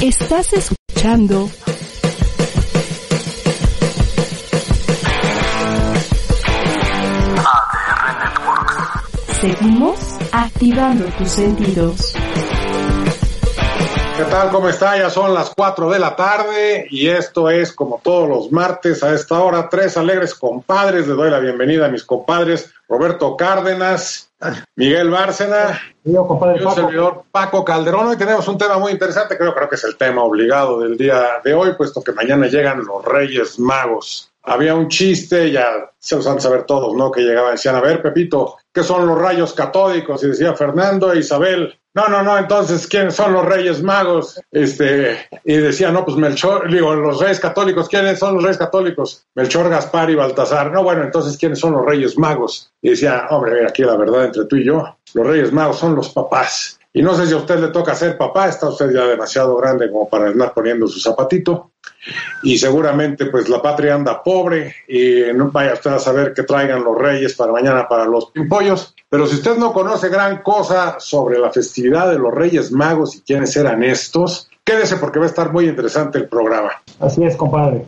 Estás escuchando ADR Networks. Seguimos activando tus sentidos. ¿Qué tal? ¿Cómo está? Ya son las 4 de la tarde y esto es como todos los martes a esta hora, tres alegres compadres. Le doy la bienvenida a mis compadres Roberto Cárdenas, Miguel Bárcena Yo, compadre Paco. servidor Paco Calderón. Hoy tenemos un tema muy interesante, creo, creo que es el tema obligado del día de hoy, puesto que mañana llegan los Reyes Magos. Había un chiste, ya se los han saber todos, ¿no? Que llegaban y decían, a ver, Pepito, ¿qué son los rayos catódicos? Y decía Fernando e Isabel, no, no, no, entonces, ¿quiénes son los Reyes Magos? Este, y decía, no, pues Melchor, digo, los Reyes Católicos, ¿quiénes son los Reyes Católicos? Melchor, Gaspar y Baltasar. No, bueno, entonces, ¿quiénes son los Reyes Magos? Y decía, hombre, mira, aquí la verdad entre tú y yo, los Reyes Magos son los papás. Y no sé si a usted le toca ser papá, está usted ya demasiado grande como para andar poniendo su zapatito. Y seguramente pues la patria anda pobre y no vaya usted a saber que traigan los reyes para mañana para los pimpollos. Pero si usted no conoce gran cosa sobre la festividad de los Reyes Magos y quiénes eran estos, quédese porque va a estar muy interesante el programa. Así es, compadre.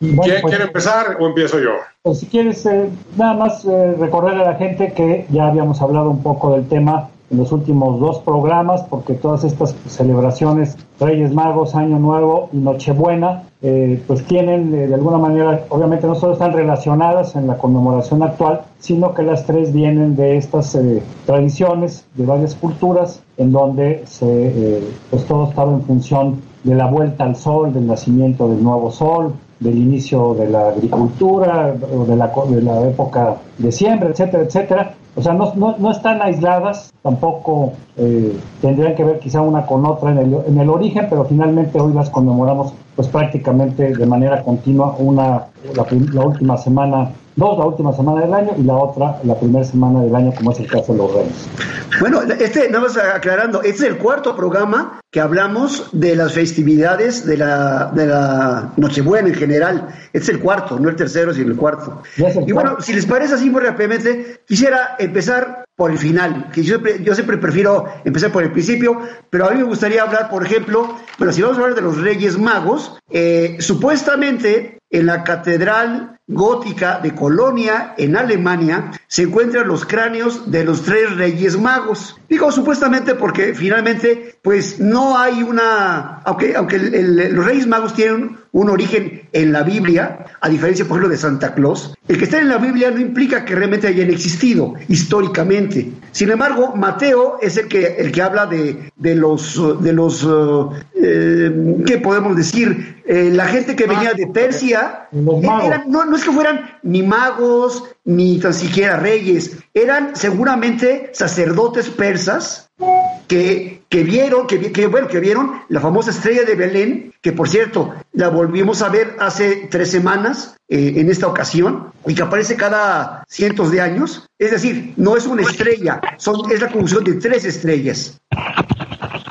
Bueno, ¿Quién pues, quiere empezar o empiezo yo? pues, si quieres, eh, nada más eh, recordarle a la gente que ya habíamos hablado un poco del tema en los últimos dos programas, porque todas estas celebraciones, Reyes Magos, Año Nuevo y Nochebuena, eh, pues tienen eh, de alguna manera, obviamente no solo están relacionadas en la conmemoración actual, sino que las tres vienen de estas eh, tradiciones de varias culturas, en donde se, eh, pues todo estaba en función de la vuelta al sol, del nacimiento del nuevo sol, del inicio de la agricultura, o de la, de la época de siembra, etcétera, etcétera. O sea, no, no, no están aisladas, tampoco eh, tendrían que ver quizá una con otra en el, en el origen, pero finalmente hoy las conmemoramos pues prácticamente de manera continua, una la, la última semana, dos la última semana del año y la otra la primera semana del año, como es el caso de los Reyes. Bueno, este, nada más aclarando, este es el cuarto programa que hablamos de las festividades de la, de la Nochebuena en general. Este es el cuarto, no el tercero, sino el cuarto. El Y bueno, si les parece así muy rápidamente, quisiera empezar por el final, que yo siempre, yo siempre prefiero empezar por el principio, pero a mí me gustaría hablar, por ejemplo, bueno, si vamos a hablar de los Reyes Magos, eh, supuestamente en la Catedral Gótica de Colonia, en Alemania, se encuentran los cráneos de los tres Reyes Magos. Digo supuestamente porque finalmente, pues no hay una, aunque, aunque el- el- los Reyes Magos tienen un origen en la Biblia, a diferencia, por ejemplo, de Santa Claus, el que está en la Biblia no implica que realmente hayan existido históricamente. Sin embargo, Mateo es el que, el que habla de, de los, de los eh, ¿qué podemos decir? Eh, la gente que venía de Persia, eran- no, no es que fueran ni magos, ni tan siquiera reyes, eran seguramente sacerdotes persas que, que vieron, que, que, bueno, que vieron la famosa estrella de Belén, que por cierto, la volvimos a ver hace tres semanas eh, en esta ocasión, y que aparece cada cientos de años. Es decir, no es una estrella, son, es la conjunción de tres estrellas.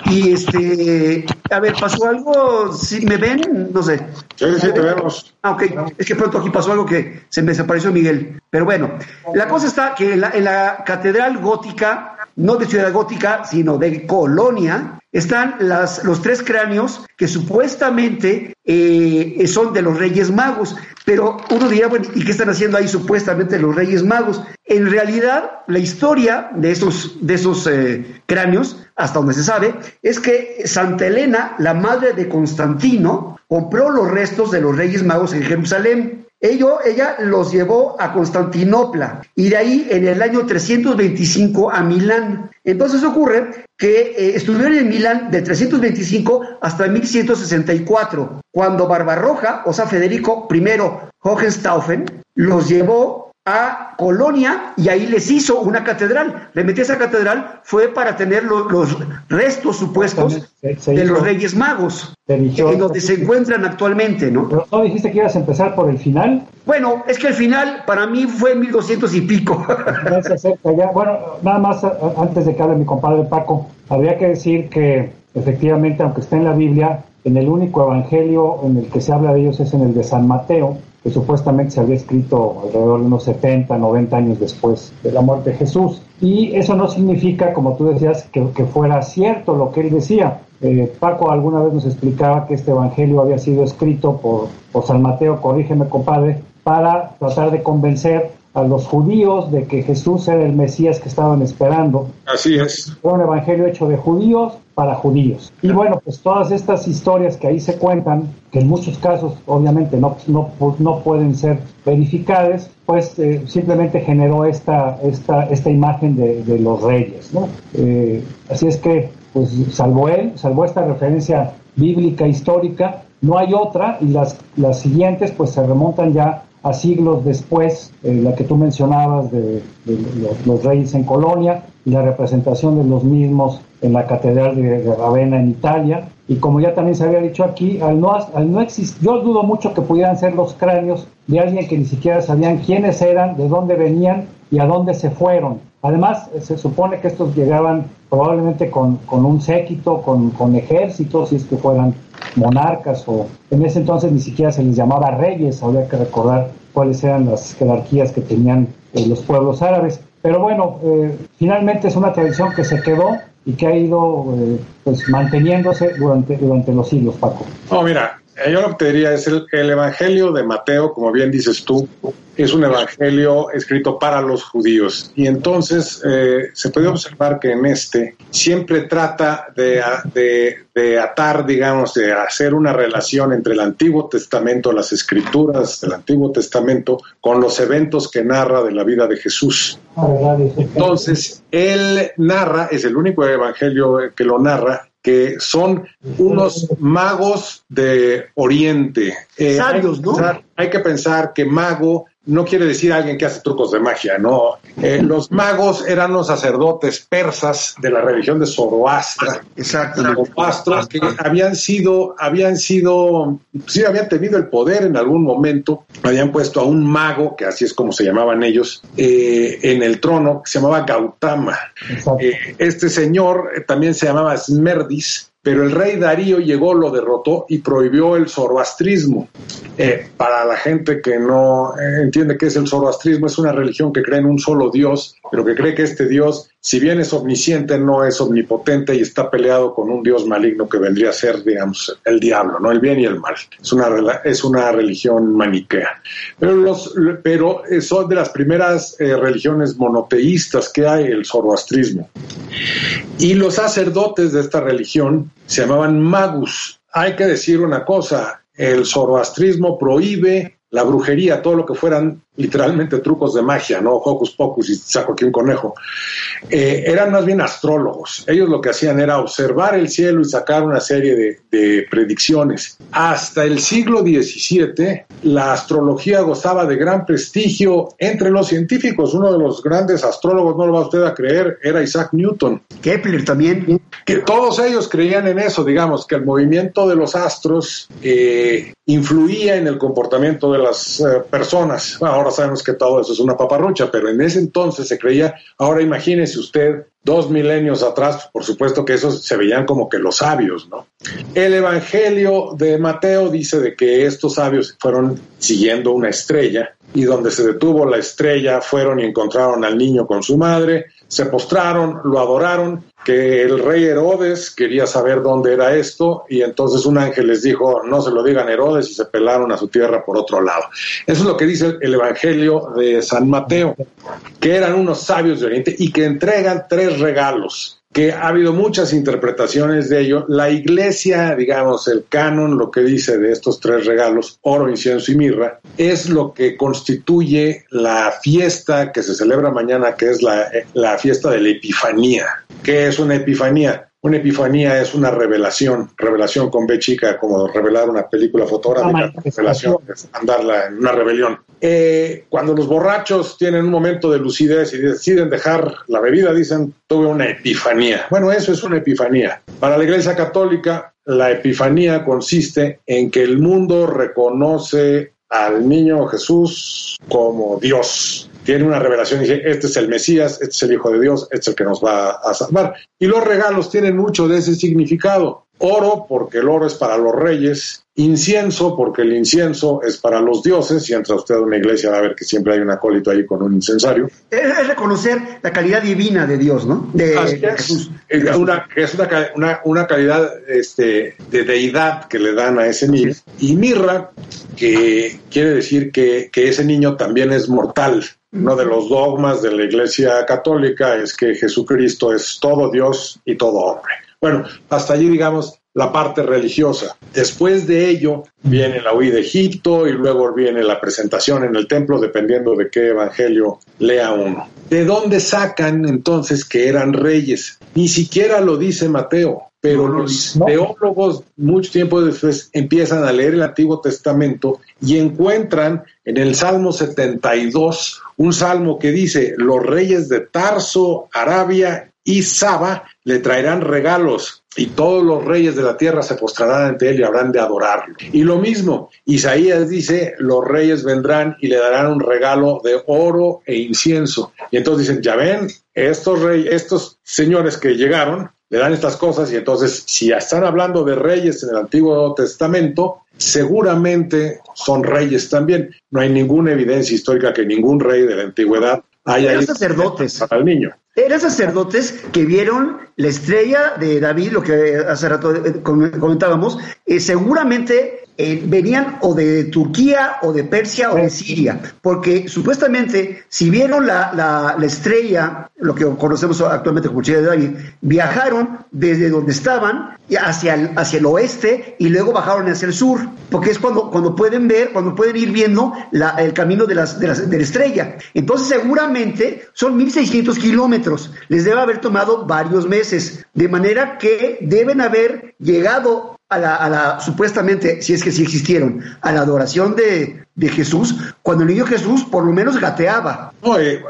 Y este, a ver, pasó algo, si me ven, no sé. Sí, sí, te vemos. Ah, ok. Es que pronto aquí pasó algo que se me desapareció Miguel. Pero bueno, la cosa está que en la, en la catedral gótica, no de Ciudad Gótica, sino de Colonia, están los tres cráneos que supuestamente eh, son de los Reyes Magos. Pero uno diría, bueno, ¿y qué están haciendo ahí supuestamente los Reyes Magos? En realidad, la historia de esos, de esos eh, cráneos, hasta donde se sabe, es que Santa Elena, la madre de Constantino, compró los restos de los Reyes Magos en Jerusalén. Ello, ella los llevó a Constantinopla y de ahí en el año 325 a Milán. Entonces ocurre que eh, estuvieron en Milán de 325 hasta 1164, cuando Barbarroja, o sea, Federico I Hohenstaufen, los llevó a Colonia y ahí les hizo una catedral. Le metí esa catedral fue para tener lo- los restos supuestos Se- se de hizo- los Reyes Magos, en donde se encuentran actualmente, ¿no? Pero no dijiste que ibas a empezar por el final. Bueno, es que al final para mí fue en 1200 y pico. Ya se acerca ya. Bueno, nada más a- antes de que hable mi compadre Paco, habría que decir que efectivamente, aunque está en la Biblia, en el único evangelio en el que se habla de ellos es en el de San Mateo, que supuestamente se había escrito alrededor de unos 70, 90 años después de la muerte de Jesús. Y eso no significa, como tú decías, que, que fuera cierto lo que él decía. Eh, Paco alguna vez nos explicaba que este evangelio había sido escrito por, por San Mateo, corrígeme compadre, para tratar de convencer a los judíos de que Jesús era el Mesías que estaban esperando. Así es. Fue un evangelio hecho de judíos para judíos. Y bueno, pues todas estas historias que ahí se cuentan, que en muchos casos obviamente no, no, no pueden ser verificadas, pues eh, simplemente generó esta, esta, esta imagen de, de los reyes. ¿no? Eh, así es que, pues salvo él, salvo esta referencia bíblica histórica, no hay otra y las, las siguientes pues se remontan ya a siglos después, eh, la que tú mencionabas de, de los, reyes en Colonia y la representación de los mismos en la catedral de, de, Ravenna en Italia. Y como ya también se había dicho aquí, al no, al no existir, yo dudo mucho que pudieran ser los cráneos de alguien que ni siquiera sabían quiénes eran, de dónde venían y a dónde se fueron. Además, se supone que estos llegaban probablemente con, con un séquito, con, con ejércitos, si es que fueran monarcas o en ese entonces ni siquiera se les llamaba reyes, habría que recordar cuáles eran las jerarquías que tenían eh, los pueblos árabes. Pero bueno, eh, finalmente es una tradición que se quedó y que ha ido eh, pues manteniéndose durante, durante los siglos, Paco. No, mira, yo lo que te diría es el, el Evangelio de Mateo, como bien dices tú, es un evangelio escrito para los judíos. Y entonces eh, se puede observar que en este siempre trata de, de, de, atar, digamos, de hacer una relación entre el Antiguo Testamento, las escrituras del Antiguo Testamento, con los eventos que narra de la vida de Jesús. Entonces, él narra, es el único evangelio que lo narra, que son unos magos de Oriente. Eh, Sabios, ¿no? Hay, hay que pensar que mago no quiere decir alguien que hace trucos de magia, no. Eh, los magos eran los sacerdotes persas de la religión de Zoroastra. Exacto. Zoroastros que habían sido, habían sido, sí habían tenido el poder en algún momento, habían puesto a un mago, que así es como se llamaban ellos, eh, en el trono, que se llamaba Gautama. Eh, este señor también se llamaba Smerdis, pero el rey Darío llegó, lo derrotó y prohibió el zoroastrismo. Eh, para la gente que no eh, entiende qué es el zoroastrismo, es una religión que cree en un solo Dios, pero que cree que este Dios, si bien es omnisciente, no es omnipotente y está peleado con un Dios maligno que vendría a ser, digamos, el diablo, ¿no? El bien y el mal. Es una, es una religión maniquea. Pero, pero son de las primeras eh, religiones monoteístas que hay, el zoroastrismo. Y los sacerdotes de esta religión se llamaban magus. Hay que decir una cosa, el zoroastrismo prohíbe la brujería, todo lo que fueran literalmente trucos de magia, ¿no? Hocus pocus y saco aquí un conejo. Eh, eran más bien astrólogos. Ellos lo que hacían era observar el cielo y sacar una serie de, de predicciones. Hasta el siglo XVII, la astrología gozaba de gran prestigio entre los científicos. Uno de los grandes astrólogos, no lo va usted a creer, era Isaac Newton. Kepler también. Que todos ellos creían en eso, digamos, que el movimiento de los astros eh, influía en el comportamiento de las eh, personas. Ahora sabemos que todo eso es una paparrucha, pero en ese entonces se creía, ahora imagínese usted, dos milenios atrás, por supuesto que esos se veían como que los sabios, ¿no? El Evangelio de Mateo dice de que estos sabios fueron siguiendo una estrella y donde se detuvo la estrella fueron y encontraron al niño con su madre, se postraron, lo adoraron, que el rey Herodes quería saber dónde era esto y entonces un ángel les dijo no se lo digan Herodes y se pelaron a su tierra por otro lado. Eso es lo que dice el Evangelio de San Mateo, que eran unos sabios de Oriente y que entregan tres regalos que ha habido muchas interpretaciones de ello. La iglesia, digamos, el canon, lo que dice de estos tres regalos, oro, incienso y mirra, es lo que constituye la fiesta que se celebra mañana, que es la, la fiesta de la Epifanía. ¿Qué es una Epifanía? Una epifanía es una revelación, revelación con B chica, como revelar una película fotográfica, revelación, es andarla en una rebelión. Eh, cuando los borrachos tienen un momento de lucidez y deciden dejar la bebida, dicen, tuve una epifanía. Bueno, eso es una epifanía. Para la Iglesia Católica, la epifanía consiste en que el mundo reconoce al niño Jesús como Dios, tiene una revelación y dice, este es el Mesías, este es el Hijo de Dios, este es el que nos va a salvar. Y los regalos tienen mucho de ese significado. oro porque el oro es para los reyes, incienso porque el incienso es para los dioses, si entra usted a una iglesia va a ver que siempre hay un acólito ahí con un incensario. Es, reconocer la calidad divina de Dios, ¿no? De, Jesús. Es una, es una, una, calidad este, de deidad que le dan a ese niño. Y mirra, que quiere decir que, que ese niño también es mortal. Uno de los dogmas de la Iglesia Católica es que Jesucristo es todo Dios y todo hombre. Bueno, hasta allí digamos la parte religiosa. Después de ello viene la huida de Egipto y luego viene la presentación en el templo, dependiendo de qué evangelio lea uno. ¿De dónde sacan entonces que eran reyes? Ni siquiera lo dice Mateo, pero los teólogos mucho tiempo después empiezan a leer el Antiguo Testamento y encuentran en el Salmo 72 un salmo que dice, los reyes de Tarso, Arabia y Saba le traerán regalos y todos los reyes de la tierra se postrarán ante él y habrán de adorarlo. Y lo mismo, Isaías dice, los reyes vendrán y le darán un regalo de oro e incienso. Y entonces dicen, ya ven, estos reyes, estos señores que llegaron, le dan estas cosas y entonces si están hablando de reyes en el Antiguo Testamento, seguramente son reyes también. No hay ninguna evidencia histórica que ningún rey de la antigüedad haya ido sacerdotes. para el niño. Eran sacerdotes que vieron la estrella de David, lo que hace rato eh, comentábamos, eh, seguramente eh, venían o de Turquía o de Persia o de Siria, porque supuestamente si vieron la, la, estrella, lo que conocemos actualmente como estrella de David, viajaron desde donde estaban hacia el, hacia el oeste y luego bajaron hacia el sur, porque es cuando, cuando pueden ver, cuando pueden ir viendo la, el camino de, las, de, las, de la estrella. Entonces seguramente son 1600 kilómetros, les debe haber tomado varios meses, de manera que deben haber llegado a la, a la, supuestamente, si es que sí existieron, a la adoración de, de Jesús, cuando el niño Jesús por lo menos gateaba. No, eh,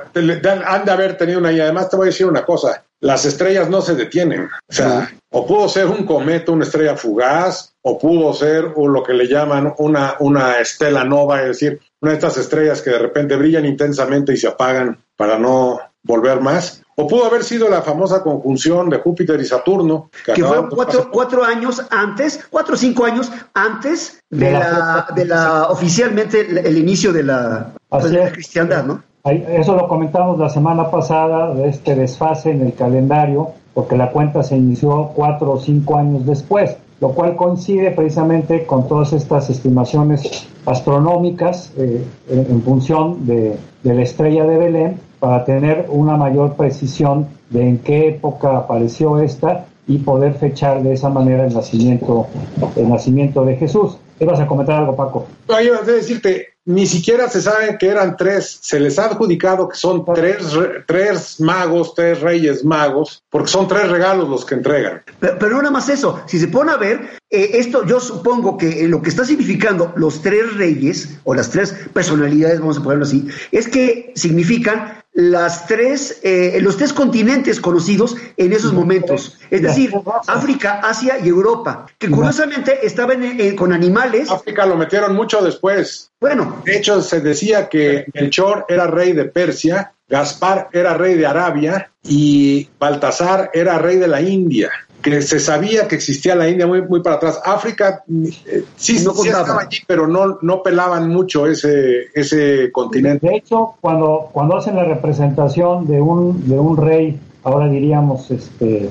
han de haber tenido una, y además te voy a decir una cosa, las estrellas no se detienen, o sea, o pudo ser un cometa, una estrella fugaz, o pudo ser o lo que le llaman una, una estela nova, es decir, una de estas estrellas que de repente brillan intensamente y se apagan para no volver más, o pudo haber sido la famosa conjunción de Júpiter y Saturno. Que, fueron cuatro, años antes, cuatro o cinco años antes de, la, de la oficialmente el, inicio de la, pues, cristiandad, ¿no? Eso lo comentamos la semana pasada, de este desfase en el calendario, porque la cuenta se inició cuatro o cinco años después, lo cual coincide precisamente con todas estas estimaciones astronómicas eh, en, función de, de la estrella de Belén para tener una mayor precisión de en qué época apareció esta y poder fechar de esa manera el nacimiento, el nacimiento de Jesús. ¿Ibas a comentar algo, Paco? No, yo a decirte, ni siquiera se sabe que eran tres, se les ha adjudicado que son tres, tres magos, tres reyes magos, porque son tres regalos los que entregan. Pero, no nada más eso, si se pone a ver, eh, esto yo supongo que lo que está significando los tres reyes, o las tres personalidades, vamos a ponerlo así, es que significan las tres, eh, los tres continentes conocidos en esos momentos, es decir, África, Asia y Europa, que curiosamente estaban con animales. África lo metieron mucho después. Bueno. De hecho, se decía que Melchor era rey de Persia, Gaspar era rey de Arabia y Baltasar era rey de la India que se sabía que existía la India muy, muy para atrás. África eh, sí, no estaba allí, pero no, no pelaban mucho ese, ese continente. De hecho, cuando, cuando hacen la representación de un, de un rey, ahora diríamos, este,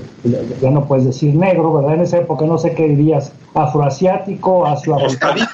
ya no puedes decir negro, ¿verdad? En esa época no sé qué dirías, afroasiático, afroafricano,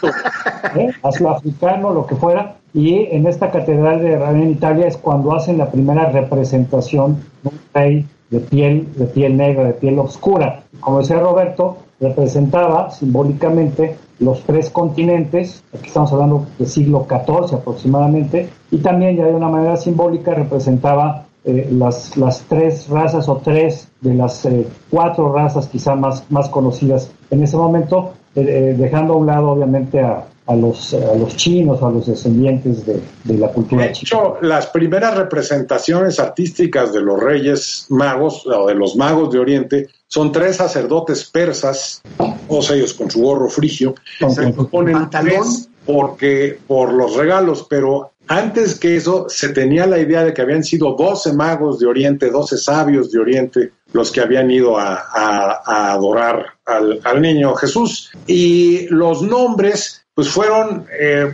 ¿eh? afroafricano, lo que fuera. Y en esta catedral de en Italia es cuando hacen la primera representación de un rey de piel, de piel negra, de piel oscura. Como decía Roberto, representaba simbólicamente los tres continentes, aquí estamos hablando del siglo XIV aproximadamente, y también ya de una manera simbólica representaba eh, las, las tres razas o tres de las eh, cuatro razas quizá más, más conocidas en ese momento, eh, dejando a un lado obviamente a, a los, a los chinos a los descendientes de, la cultura de hecho, las primeras representaciones artísticas de los reyes magos o de los magos de Oriente son tres sacerdotes persas, todos ellos con su gorro frigio, se ponen tres porque por los regalos, pero Antes que eso, se tenía la idea de que habían sido 12 magos de Oriente, 12 sabios de Oriente, los que habían ido a, adorar al, al, niño Jesús. Y los nombres pues fueron, eh,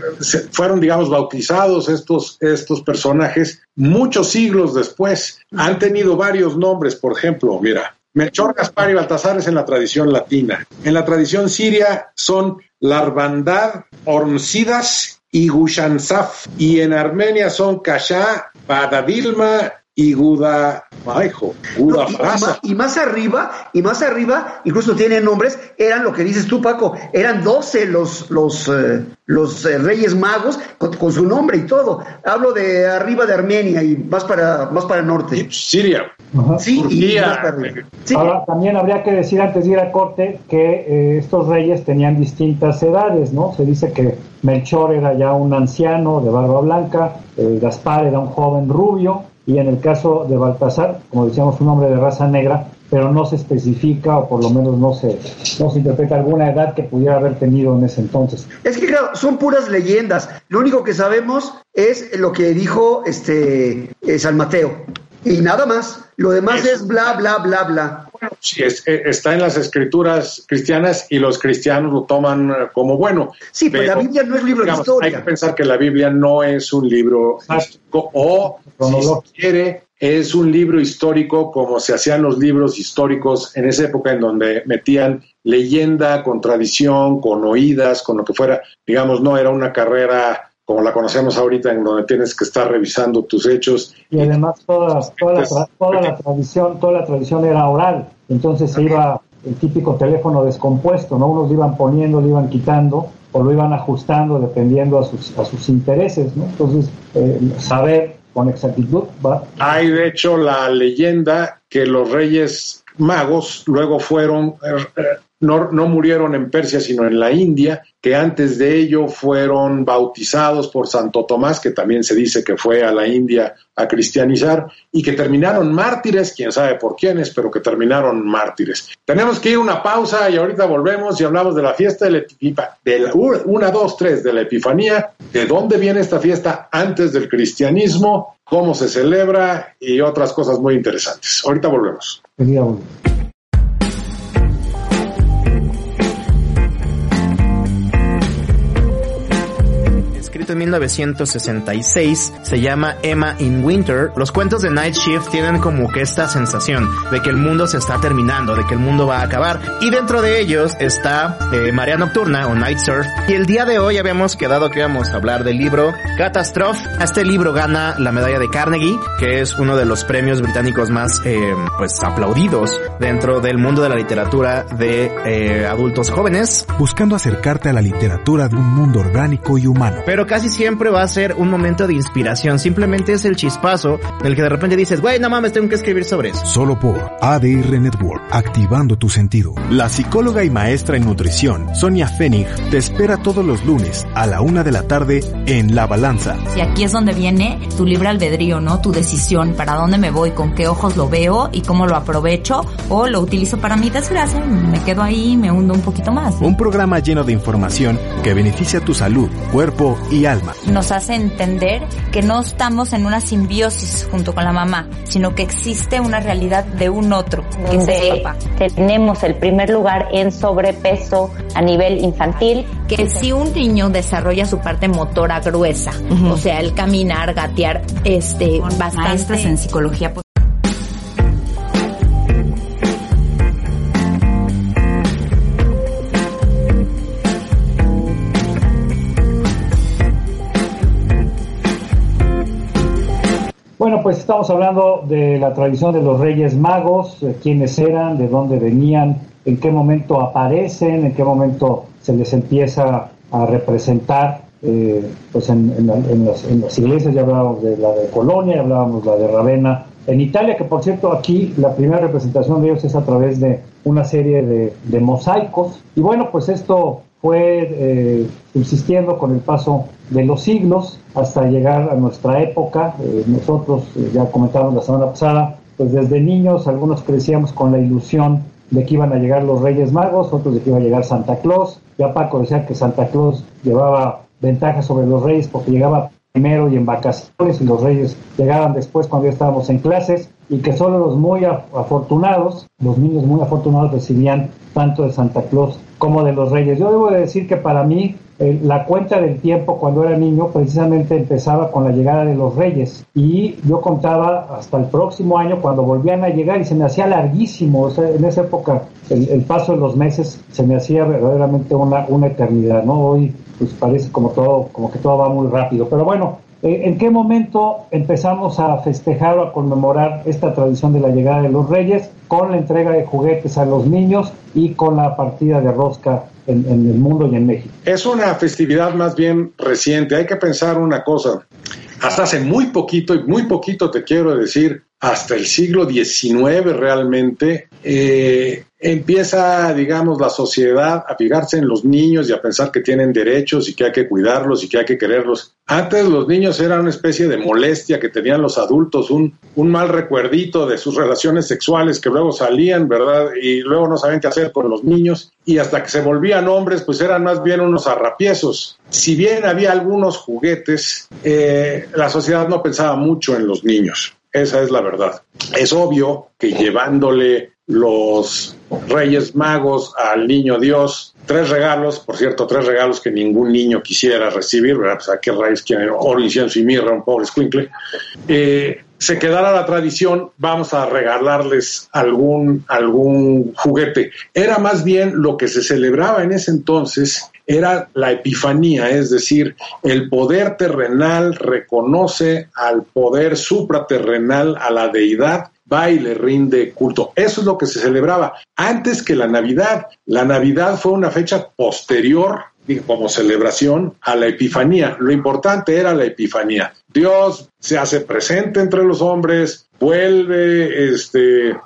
fueron, digamos, bautizados estos, estos personajes muchos siglos después. Han tenido varios nombres, por ejemplo, mira, Melchor, Gaspar y Baltasar es en la tradición latina. En la tradición siria son Larvandad, Ormsidas y Gushansaf. Y en Armenia son Kasha, Badadilma y Guda Guda y, más, arriba, y más arriba, incluso tienen nombres, eran lo que dices tú, Paco, eran 12 los, los, eh, los eh, reyes magos con, su nombre y todo. Hablo de arriba de Armenia y más para, más para el norte. Siria. Sí, y Ahora, también habría que decir antes de ir a corte que eh, estos reyes tenían distintas edades, ¿no? Se dice que Melchor era ya un anciano de barba blanca, Gaspar era un joven rubio, y en el caso de Baltasar, como decíamos, un hombre de raza negra, pero no se especifica o por lo menos no se, no se interpreta alguna edad que pudiera haber tenido en ese entonces. Es que claro, son puras leyendas. Lo único que sabemos es lo que dijo este eh, San Mateo. Y nada más. Lo demás es, bla, bla, bla, bla. Sí, eh, está en las escrituras cristianas y los cristianos lo toman eh, como bueno. Sí, pero, la Biblia no es libro de historia. Hay que pensar que la Biblia no es un libro histórico o, si se quiere, es un libro histórico como se hacían los libros históricos en esa época en donde metían leyenda con tradición, con oídas, con lo que fuera. Digamos, no era una carrera como la conocemos ahorita, en donde tienes que estar revisando tus hechos. Y además toda, toda, la, toda la tradición, toda la tradición era oral, entonces se iba el típico teléfono descompuesto, ¿no? Unos lo iban poniendo, lo iban quitando o lo iban ajustando dependiendo a sus, a sus intereses, ¿no? Entonces, eh, saber con exactitud va. Hay de hecho la leyenda que los reyes magos luego fueron eh, no, no, murieron en Persia, sino en la India, que antes de ello fueron bautizados por Santo Tomás, que también se dice que fue a la India a cristianizar, y que terminaron mártires, quién sabe por quiénes, pero que terminaron mártires. Tenemos que ir a una pausa y ahorita volvemos y hablamos de la fiesta de la, de la una, dos, tres, de la Epifanía, de dónde viene esta fiesta antes del cristianismo, cómo se celebra y otras cosas muy interesantes. Ahorita volvemos. En 1966, se llama Emma in Winter. Los cuentos de Night Shift tienen como que esta sensación de que el mundo se está terminando, de que el mundo va a acabar. Y dentro de ellos está eh, Marea Nocturna o Night Surf. Y el día de hoy habíamos quedado que íbamos a hablar del libro Catastrophe. Este libro gana la medalla de Carnegie, que es uno de los premios británicos más eh, pues aplaudidos dentro del mundo de la literatura de eh, adultos jóvenes. Buscando acercarte a la literatura de un mundo orgánico y humano. Pero casi siempre va a ser un momento de inspiración. Simplemente es el chispazo del que de repente dices, güey, no mames, tengo que escribir sobre eso. Solo por ADR Network, activando tu sentido. La psicóloga y maestra en nutrición, Sonia Fenig, te espera todos los lunes a la una de la tarde en La Balanza. Y aquí es donde viene tu libre albedrío, ¿no? Tu decisión, para dónde me voy, con qué ojos lo veo y cómo lo aprovecho o lo utilizo para mi desgracia, me quedo ahí y me hundo un poquito más. Un programa lleno de información que beneficia tu salud, cuerpo y alma. Nos hace entender que no estamos en una simbiosis junto con la mamá, sino que existe una realidad de un otro, que es el papá. Tenemos el primer lugar en sobrepeso a nivel infantil. Que si un niño desarrolla su parte motora gruesa, o sea, el caminar, gatear, este, bastante en psicología Bueno, pues estamos hablando de la tradición de los Reyes Magos, quiénes eran, de dónde venían, en qué momento aparecen, en qué momento se les empieza a representar. Eh, pues en, las, iglesias ya hablábamos de la de Colonia, ya hablábamos de la de Ravenna. En Italia, que por cierto aquí la primera representación de ellos es a través de una serie de, mosaicos. Y bueno, pues esto fue eh, subsistiendo con el paso de los siglos hasta llegar a nuestra época. Eh, nosotros, eh, ya comentamos la semana pasada, pues desde niños algunos crecíamos con la ilusión de que iban a llegar los Reyes Magos, otros de que iba a llegar Santa Claus. Ya Paco decía que Santa Claus llevaba ventaja sobre los reyes porque llegaba primero y en vacaciones y los reyes llegaban después cuando ya estábamos en clases y que solo los muy afortunados, los niños muy afortunados recibían tanto de Santa Claus como de los reyes. Yo debo decir que para mí eh, la cuenta del tiempo cuando era niño precisamente empezaba con la llegada de los reyes y yo contaba hasta el próximo año cuando volvían a llegar y se me hacía larguísimo, en esa época el, paso de los meses se me hacía verdaderamente una, una eternidad, ¿no? Hoy pues parece como todo, como que todo va muy rápido, pero bueno, eh, ¿En qué momento empezamos a festejar o a conmemorar esta tradición de la llegada de los reyes con la entrega de juguetes a los niños y con la partida de rosca en, el mundo y en México? Es una festividad más bien reciente. Hay que pensar una cosa. Hasta hace muy poquito, y muy poquito te quiero decir, hasta el siglo XIX realmente, eh, empieza, digamos, la sociedad a fijarse en los niños y a pensar que tienen derechos y que hay que cuidarlos y que hay que quererlos. Antes los niños eran una especie de molestia que tenían los adultos, un, un mal recuerdito de sus relaciones sexuales que luego salían, ¿verdad? Y luego no sabían qué hacer con los niños y hasta que se volvían hombres, pues eran más bien unos arrapiezos. Si bien había algunos juguetes, eh, la sociedad no pensaba mucho en los niños. Esa es la verdad. Es obvio que llevándole los Reyes Magos al Niño Dios. Tres regalos, por cierto, tres regalos que ningún niño quisiera recibir, ¿verdad? Pues a qué raíz quieren oro, incienso y mirra, un pobre escuincle. Eh, se quedara la tradición, vamos a regalarles algún, algún juguete. Era más bien lo que se celebraba en ese entonces, era la epifanía, es decir, el poder terrenal reconoce al poder supraterrenal, a la deidad, va y le rinde culto. Eso es lo que se celebraba antes que la Navidad. La Navidad fue una fecha posterior como celebración a la Epifanía. Lo importante era la Epifanía. Dios se hace presente entre los hombres, vuelve, este,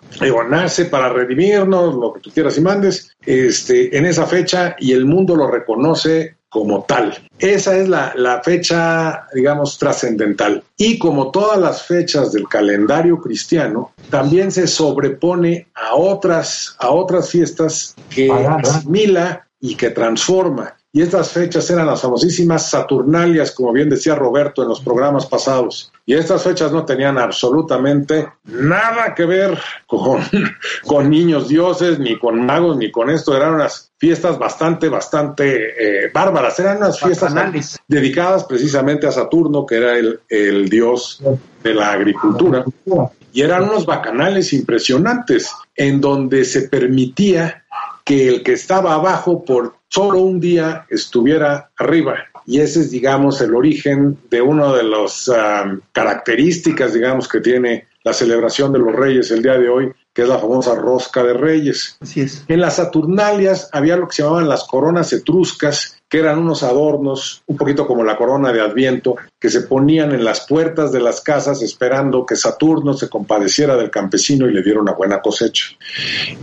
nace para redimirnos, lo que tú quieras y mandes, este, en esa fecha y el mundo lo reconoce como tal. Esa es la, la fecha, digamos, trascendental. Y como todas las fechas del calendario cristiano, también se sobrepone a otras, a otras fiestas que asimila y que transforma. Y estas fechas eran las famosísimas Saturnalias, como bien decía Roberto en los programas pasados. Y estas fechas no tenían absolutamente nada que ver con, con niños dioses, ni con magos, ni con esto. Eran unas fiestas bastante, bastante eh, bárbaras. Eran unas fiestas dedicadas precisamente a Saturno, que era el, el dios de la agricultura. Y eran unos bacanales impresionantes en donde se permitía que el que estaba abajo por solo un día estuviera arriba. Y ese es, digamos, el origen de una de las características, digamos, que tiene la celebración de los reyes el día de hoy, que es la famosa rosca de reyes. Así es. En las Saturnalias había lo que se llamaban las coronas etruscas, que eran unos adornos, un poquito como la corona de Adviento, que se ponían en las puertas de las casas esperando que Saturno se compadeciera del campesino y le diera una buena cosecha.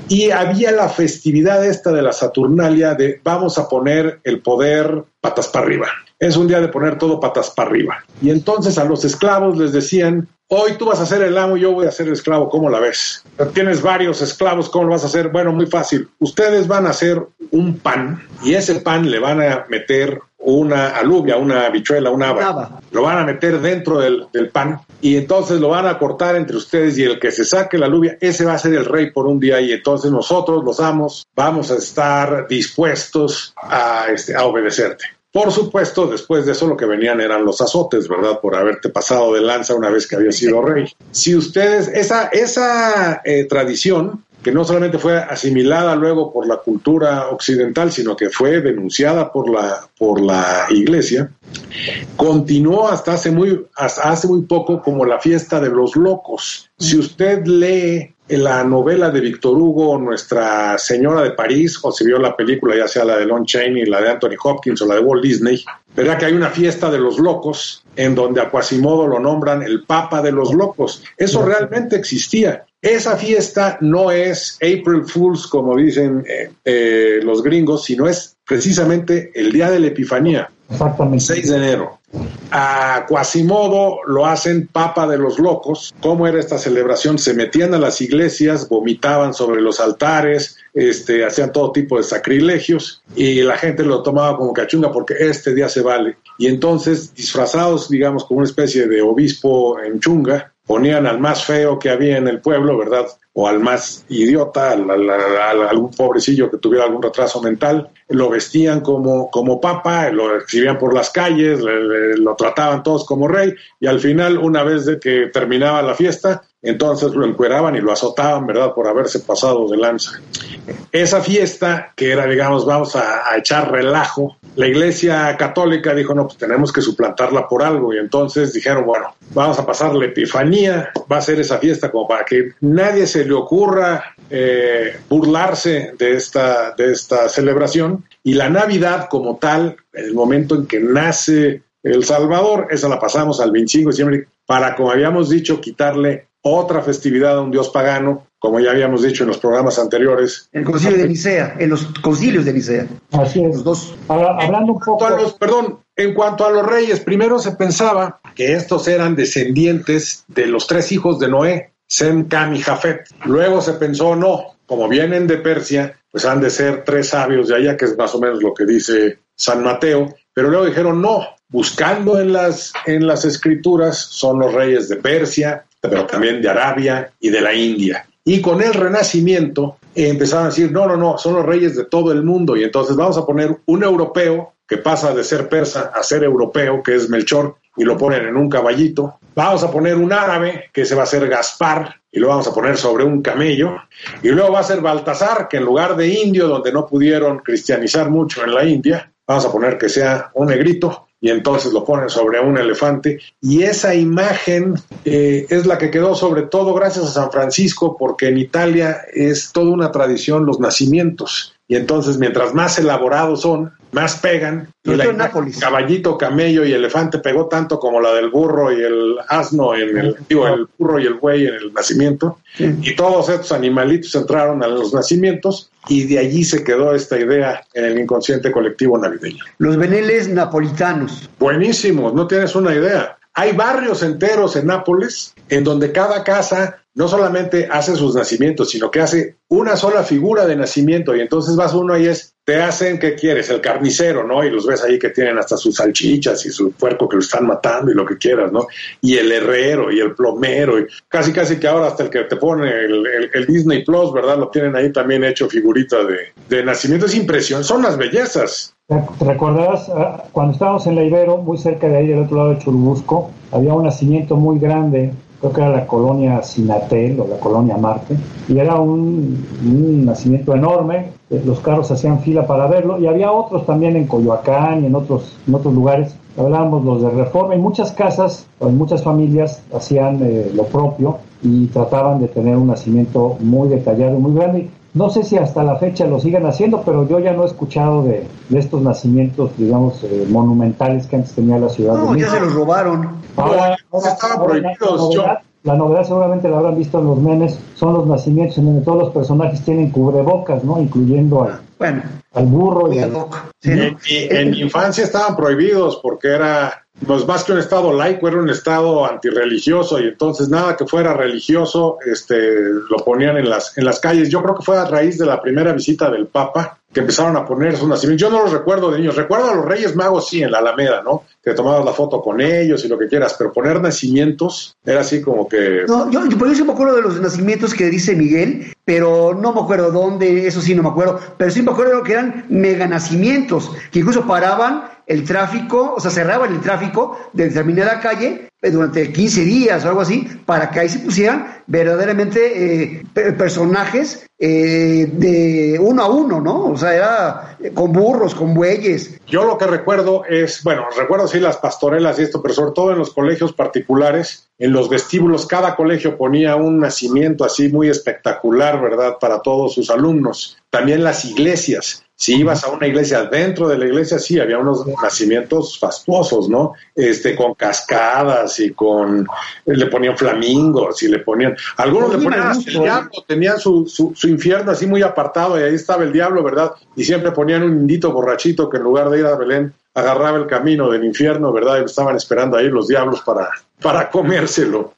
Y había la festividad esta de la Saturnalia de vamos a poner el poder patas para arriba. Es un día de poner todo patas para arriba. Y entonces a los esclavos les decían, Hoy tú vas a ser el amo y yo voy a ser el esclavo, ¿cómo la ves? Tienes varios esclavos, ¿cómo lo vas a hacer? Bueno, muy fácil. Ustedes van a hacer un pan y ese pan le van a meter una alubia, una bichuela, una haba. Lo van a meter dentro del, del, pan y entonces lo van a cortar entre ustedes y el que se saque la alubia, ese va a ser el rey por un día y entonces nosotros, los amos, vamos a estar dispuestos a, este, a obedecerte. Por supuesto, después de eso lo que venían eran los azotes, ¿verdad? Por haberte pasado de lanza una vez que había sido rey. Si ustedes, esa, esa eh, tradición, que no solamente fue asimilada luego por la cultura occidental, sino que fue denunciada por la, por la iglesia, continuó hasta hace muy, hasta hace muy poco como la fiesta de los locos. Si usted lee la novela de Víctor Hugo, Nuestra Señora de París, o si vio la película, ya sea la de Lon Chaney, la de Anthony Hopkins o la de Walt Disney, verá que hay una fiesta de los locos en donde a Quasimodo lo nombran el Papa de los Locos. Eso realmente existía. Esa fiesta no es April Fools, como dicen eh, eh, los gringos, sino es precisamente el día de la Epifanía, Exactamente. 6 de enero. A Quasimodo lo hacen Papa de los Locos. ¿Cómo era esta celebración? Se metían a las iglesias, vomitaban sobre los altares, este, hacían todo tipo de sacrilegios y la gente lo tomaba como cachunga porque este día se vale. Y entonces, disfrazados, digamos, como una especie de obispo en chunga, ponían al más feo que había en el pueblo, ¿verdad? O al más idiota, al, al- al- algún pobrecillo que tuviera algún retraso mental, lo vestían como, como papa, lo exhibían por las calles, le- le- lo trataban todos como rey, y al final, una vez de que terminaba la fiesta, entonces lo encueraban y lo azotaban, ¿verdad? Por haberse pasado de lanza. Esa fiesta, que era, digamos, vamos a echar relajo, la iglesia católica dijo, no, pues tenemos que suplantarla por algo. Y entonces dijeron, bueno, vamos a pasar la epifanía, va a ser esa fiesta como para que nadie se le ocurra eh, burlarse de esta, de esta celebración. Y la Navidad como tal, en el momento en que nace El Salvador, esa la pasamos al 25 de diciembre para, como habíamos dicho, quitarle otra festividad a un dios pagano, como ya habíamos dicho en los programas anteriores. En el concilio de Nicea, en los concilios de Nicea. Así es. Los dos. Ahora, hablando un En cuanto poco... a los, perdón, en cuanto a los reyes, primero se pensaba que estos eran descendientes de los tres hijos de Noé, Sem, Cam y Jafet. Luego se pensó, no, como vienen de Persia, pues han de ser tres sabios de allá, que es más o menos lo que dice San Mateo. Pero luego dijeron, no, buscando en las, en las escrituras, son los reyes de Persia, pero también de Arabia y de la India. Y con el renacimiento eh, empezaron a decir, no, no, no, son los reyes de todo el mundo. Y entonces vamos a poner un europeo que pasa de ser persa a ser europeo, que es Melchor, y lo ponen en un caballito. Vamos a poner un árabe, que se va a ser Gaspar, y lo vamos a poner sobre un camello. Y luego va a ser Baltasar, que en lugar de indio, donde no pudieron cristianizar mucho en la India, vamos a poner que sea un negrito y entonces lo ponen sobre un elefante. Y esa imagen eh, es la que quedó sobre todo gracias a San Francisco, porque en Italia es toda una tradición los nacimientos. Y entonces, mientras más elaborados son, más pegan. Y la imagen Nápoles. caballito, camello y elefante pegó tanto como la del burro y el asno en el, digo, el burro y el buey en el nacimiento. Y todos estos animalitos entraron a los nacimientos y de allí se quedó esta idea en el inconsciente colectivo navideño. Los veneles napolitanos. Buenísimos, no tienes una idea. Hay barrios enteros en Nápoles en donde cada casa no solamente hace sus nacimientos, sino que hace una sola figura de nacimiento y entonces vas uno y es, te hacen, ¿qué quieres? El carnicero, ¿no? Y los ves ahí que tienen hasta sus salchichas y su puerco que lo están matando y lo que quieras, ¿no? Y el herrero y el plomero y casi casi que ahora hasta el que te pone el, el- el Disney Plus, ¿verdad? Lo tienen ahí también hecho figurita de, de nacimiento. Es impresión, son las bellezas. ¿Te recordarás ah, cuando estábamos en la Ibero, muy cerca de ahí, del otro lado de Churubusco, había un nacimiento muy grande, creo que era la colonia Sinatel o la colonia Marte, y era un, nacimiento enorme, eh, los carros hacían fila para verlo, y había otros también en Coyoacán y en otros, en otros lugares, hablábamos los de Reforma, y muchas casas, o en muchas familias hacían eh, lo propio y trataban de tener un nacimiento muy detallado muy grande. No sé si hasta la fecha lo siguen haciendo, pero yo ya no he escuchado de, de estos nacimientos, digamos, eh, monumentales que antes tenía la ciudad de No, ya México. se los robaron. Ahora, ahora- estaban prohibidos, yo- la novedad seguramente la habrán visto en los memes, son los nacimientos en donde todos los personajes tienen cubrebocas, ¿no? Incluyendo al, Bueno, al burro y al... hoc. Sí, En, ¿no? mi- en mi infancia estaban prohibidos porque era, pues más que un estado laico, era un estado antirreligioso y entonces nada que fuera religioso este, lo ponían en las, en las calles. Yo creo que fue a raíz de la primera visita del Papa que empezaron a poner sus nacimientos. Yo no los recuerdo de niños, recuerdo a los Reyes Magos sí, en la Alameda, ¿no? Que tomabas la foto con ellos y lo que quieras, pero poner nacimientos era así como que... No, yo, yo, por eso me acuerdo de los nacimientos que dice Miguel, pero no me acuerdo dónde, eso sí no me acuerdo, pero sí me acuerdo que eran mega nacimientos, que incluso paraban el tráfico, o sea, cerraban el tráfico de determinada calle eh, durante 15 días o algo así, para que ahí se pusieran verdaderamente eh, pe- personajes eh, de uno a uno, ¿no? O sea, era eh, con burros, con bueyes. Yo lo que recuerdo es, bueno, recuerdo sí las pastorelas y esto, pero sobre todo en los colegios particulares, en los vestíbulos, cada colegio ponía un nacimiento así muy espectacular, ¿verdad?, para todos sus alumnos. También las iglesias. Si ibas a una iglesia, dentro de la iglesia sí había unos nacimientos fastuosos, ¿no? Este, con cascadas y con, le ponían flamingos y le ponían, algunos le ponían hasta el diablo, tenían su, su, su infierno así muy apartado y ahí estaba el diablo, ¿verdad? Y siempre ponían un indito borrachito que en lugar de ir a Belén agarraba el camino del infierno, ¿verdad? Y estaban esperando ahí los diablos para, para comérselo.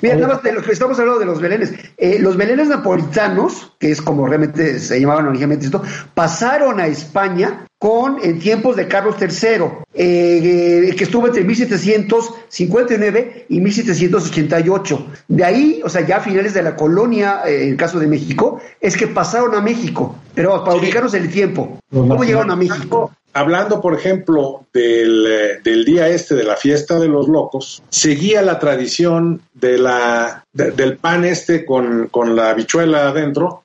Mira, nada más de lo que estamos hablando de los belenes. Eh, los belenes napolitanos, que es como realmente se llamaban originalmente esto, pasaron a España con en tiempos de Carlos III, eh, que estuvo entre 1759 y 1788. De ahí, o sea, ya a finales de la colonia, eh, en el caso de México, es que pasaron a México, pero para ubicarnos en el tiempo. ¿Cómo llegaron a México? hablando, por ejemplo, del, eh, del, día este de la fiesta de los locos, seguía la tradición de la, de, del pan este con, con la bichuela adentro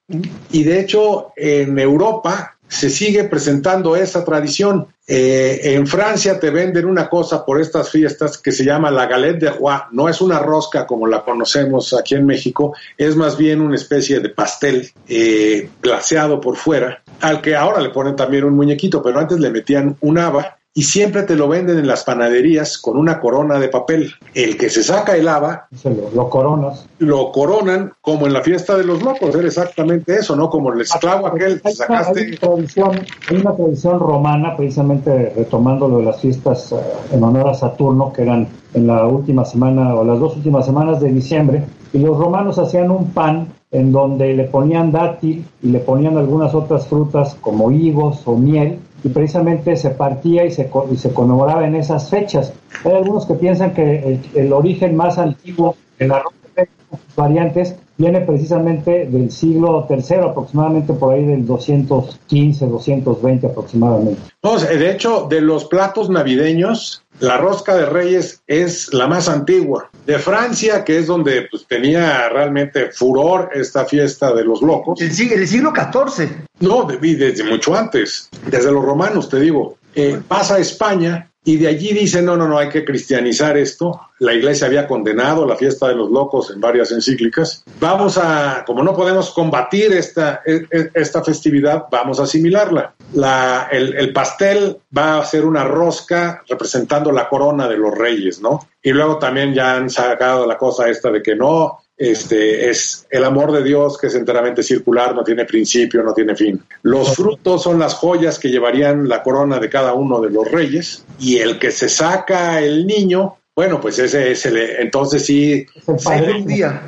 y de hecho en Europa se sigue presentando esa tradición. Eh, en Francia te venden una cosa por estas fiestas que se llama la galette de roi. No es una rosca como la conocemos aquí en México, es más bien una especie de pastel eh, glaseado por fuera, al que ahora le ponen también un muñequito, pero antes le metían un haba y siempre te lo venden en las panaderías con una corona de papel. El que se saca el haba, lo, lo, coronas. Lo coronan como en la fiesta de los locos, era exactamente eso, ¿no? Como el esclavo aquel que sacaste. Hay una, tradición, hay una tradición romana, precisamente retomando lo de las fiestas uh, en honor a Saturno, que eran en la última semana o las dos últimas semanas de diciembre, y los romanos hacían un pan en donde le ponían dátil y le ponían algunas otras frutas como higos o miel, y precisamente se partía y se, y se conmemoraba en esas fechas. Hay algunos que piensan que el, origen más antiguo de sus variantes viene precisamente del siglo III, aproximadamente por ahí del 215, 220 aproximadamente. No, de hecho, de los platos navideños, la rosca de reyes es la más antigua. De Francia, que es donde pues, tenía realmente furor esta fiesta de los locos. El, siglo, el siglo XIV. No, desde mucho antes, desde los romanos, te digo. Eh, pasa a España y de allí dicen, no, no, no, hay que cristianizar esto. La iglesia había condenado la fiesta de los locos en varias encíclicas. Vamos a, como no podemos combatir esta, esta festividad, vamos a asimilarla. La, el, el pastel va a ser una rosca representando la corona de los reyes, ¿no? Y luego también ya han sacado la cosa esta de que no, este, es el amor de Dios que es enteramente circular, no tiene principio, no tiene fin. Los frutos son las joyas que llevarían la corona de cada uno de los reyes y el que se saca el niño, bueno, pues ese es el, entonces sí,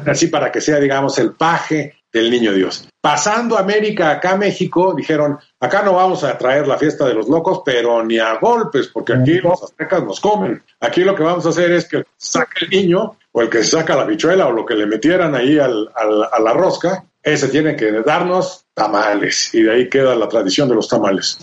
así para que sea, digamos, el paje del niño Dios. Pasando América acá a México, dijeron, acá no vamos a traer la fiesta de los locos, pero ni a golpes, porque aquí los aztecas nos comen. Aquí lo que vamos a hacer es que saque el niño o el que saca la bichuela o lo que le metieran ahí al, al, a la rosca, ese tiene que darnos tamales. Y de ahí queda la tradición de los tamales.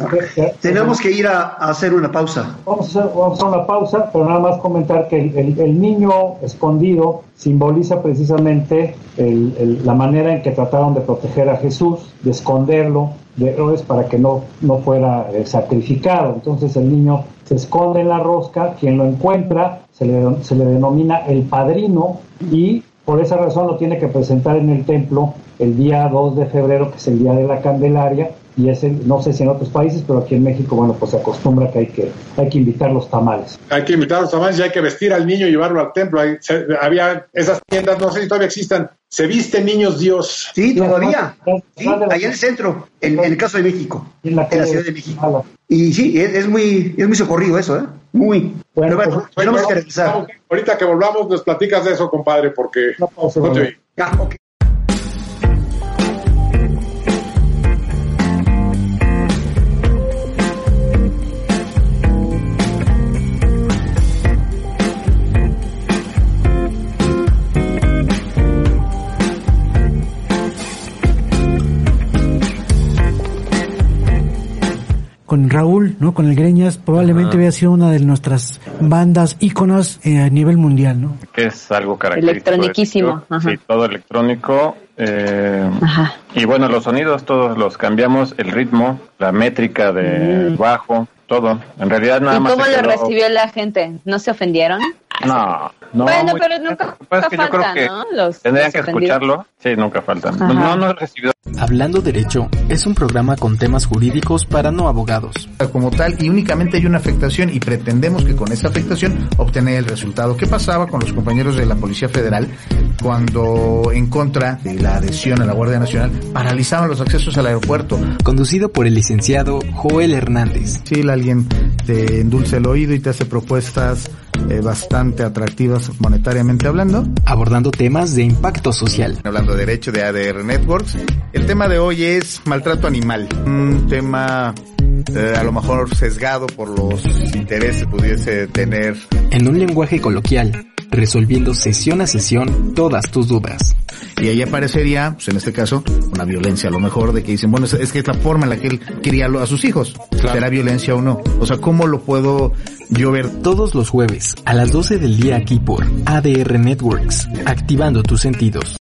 Tenemos que ir a, a hacer una pausa. Vamos a, hacer, vamos a hacer una pausa, pero nada más comentar que el, el, el niño escondido simboliza precisamente el, la manera en que trataron de proteger a Jesús, de esconderlo de Herodes para que no, no fuera eh, sacrificado. Entonces el niño se esconde en la rosca, quien lo encuentra se le, se le denomina el padrino y por esa razón lo tiene que presentar en el templo el día 2 de febrero, que es el día de la Candelaria, y ese, no sé si en otros países, pero aquí en México, bueno, pues se acostumbra que hay que, hay que invitar los tamales. Hay que invitar los tamales y hay que vestir al niño y llevarlo al templo. Hay, se, había esas tiendas, no sé si todavía existan, se viste niños Dios. Sí, todavía. Sí, allá en el centro, en, en, el caso de México, en la, en la Ciudad de México. Y sí, es, es, muy, es muy socorrido eso, ¿eh? Muy. Bueno, bueno, pues, que. Ahorita que volvamos, nos platicas de eso, compadre, porque no, pausa, no te con Raúl, ¿no? Con el Greñas, probablemente había sido una de nuestras bandas íconas eh, a nivel mundial, ¿no? Que es algo característico. Electroniquísimo. Sí, todo electrónico. Eh, y bueno, los sonidos todos los cambiamos, el ritmo, la métrica de mm. bajo, todo. En realidad nada ¿Y más. cómo lo quedó... recibió la gente? ¿No se ofendieron? No, no. Bueno, muy, pero nunca, pues es que falta, yo creo que ¿no? Los, tendrían los que escucharlo. Sí, nunca faltan. Ajá. No, no he recibido. Hablando Derecho es un programa con temas jurídicos para no abogados. Como tal, y únicamente hay una afectación y pretendemos que con esa afectación obtener el resultado. ¿Qué pasaba con los compañeros de la Policía Federal cuando en contra de la adhesión a la Guardia Nacional paralizaban los accesos al aeropuerto? Conducido por el licenciado Joel Hernández. Sí, alguien te endulce el oído y te hace propuestas eh, bastante atractivas monetariamente hablando. Abordando temas de impacto social. Hablando de derecho de ADR Networks. El tema de hoy es maltrato animal. Un tema eh, a lo mejor sesgado por los intereses pudiese tener. En un lenguaje coloquial, resolviendo sesión a sesión todas tus dudas. Y ahí aparecería, pues en este caso, una violencia a lo mejor de que dicen, bueno, es, que es la forma en la que él quería a sus hijos. ¿Será violencia o no? O sea, ¿cómo lo puedo yo ver? Todos los jueves a las 12 del día aquí por ADR Networks, activando tus sentidos.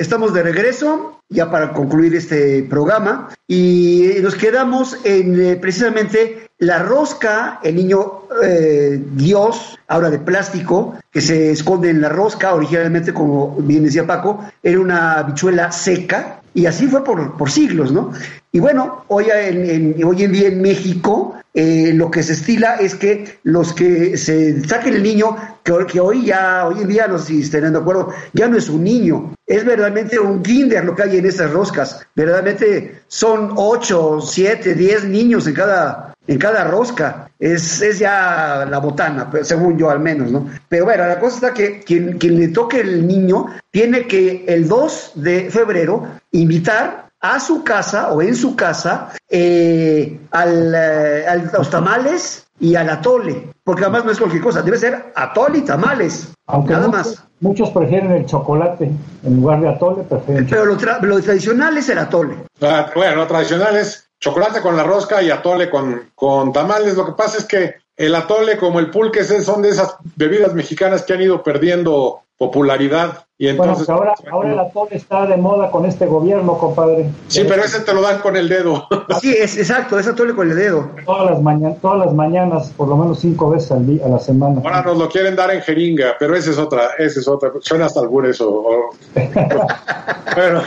Estamos de regreso ya para concluir este programa y nos quedamos en eh, precisamente la rosca, el niño eh, Dios, ahora de plástico, que se esconde en la rosca, originalmente, como bien decía Paco, era una bichuela seca y así fue por, por siglos, ¿no? Y bueno, hoy en, hoy en día en México eh, lo que se estila es que los que se saquen el niño, que, hoy ya, hoy en día, no sé si de acuerdo, ya no es un niño, es verdaderamente un kinder lo que hay en estas roscas. Verdaderamente son 8, 7, 10 niños en cada, en cada rosca. Es, es ya la botana, según yo al menos, ¿no? Pero bueno, la cosa está que quien, quien le toque el niño tiene que el 2 de febrero invitar a su casa o en su casa eh, al, eh, al, los tamales y al atole, porque además no es cualquier cosa, debe ser atole y tamales, Aunque nada muchos, más. Muchos prefieren el chocolate en lugar de atole, prefieren Pero lo, tra- lo tradicional es el atole. Ah, bueno, lo tradicional es chocolate con la rosca y atole con, con tamales. Lo que pasa es que el atole como el pulque son de esas bebidas mexicanas que han ido perdiendo popularidad y Bueno, entonces que ahora, ahora el atole está de moda con este gobierno, compadre. sí, pero ese te lo dan con el dedo. Sí, es exacto, es atole con el dedo. Todas las, mañanas, todas las mañanas, por lo menos cinco veces al día, a la semana. Ahora nos lo quieren dar en jeringa, pero esa es otra, esa es otra. Suena hasta albur eso. o- Pero